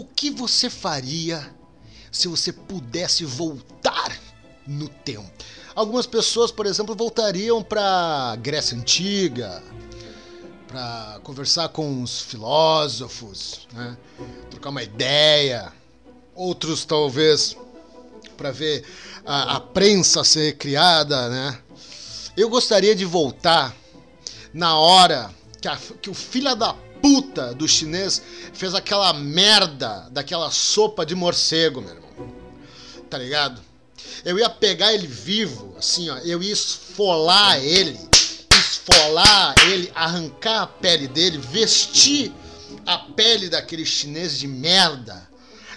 O que você faria se você pudesse voltar no tempo? Algumas pessoas, por exemplo, voltariam para Grécia Antiga, para conversar com os filósofos, né? trocar uma ideia. Outros, talvez, para ver a, a prensa ser criada, né? Eu gostaria de voltar na hora que, a, que o filho da puta do chinês fez aquela merda daquela sopa de morcego, meu irmão. Tá ligado? Eu ia pegar ele vivo, assim, ó, eu ia esfolar ele, esfolar ele, arrancar a pele dele, vestir a pele daquele chinês de merda.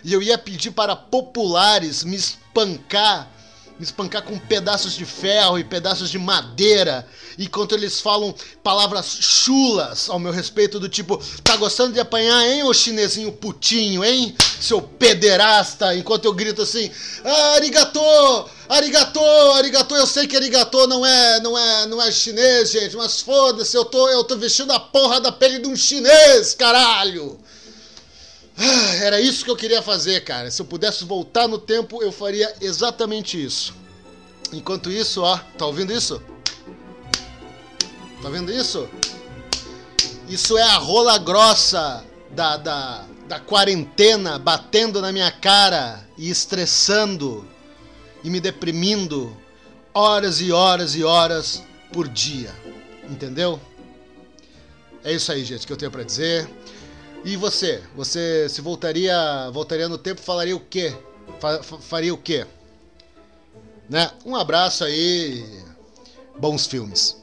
E eu ia pedir para populares me espancar me espancar com pedaços de ferro e pedaços de madeira, enquanto eles falam palavras chulas ao meu respeito, do tipo: tá gostando de apanhar, hein, ô chinesinho putinho, hein, seu pederasta? Enquanto eu grito assim: ah, arigatô, arigatô, arigatô. Eu sei que arigatô não é, não é, não é chinês, gente, mas foda-se, eu tô, eu tô vestindo a porra da pele de um chinês, caralho. Ah, era isso que eu queria fazer, cara. Se eu pudesse voltar no tempo, eu faria exatamente isso. Enquanto isso, ó, tá ouvindo isso? Tá vendo isso? Isso é a rola grossa da, da, da quarentena batendo na minha cara e estressando e me deprimindo horas e horas e horas por dia. Entendeu? É isso aí, gente, que eu tenho para dizer. E você? Você se voltaria, voltaria no tempo, falaria o quê? Fa faria o quê? Né? Um abraço aí, bons filmes.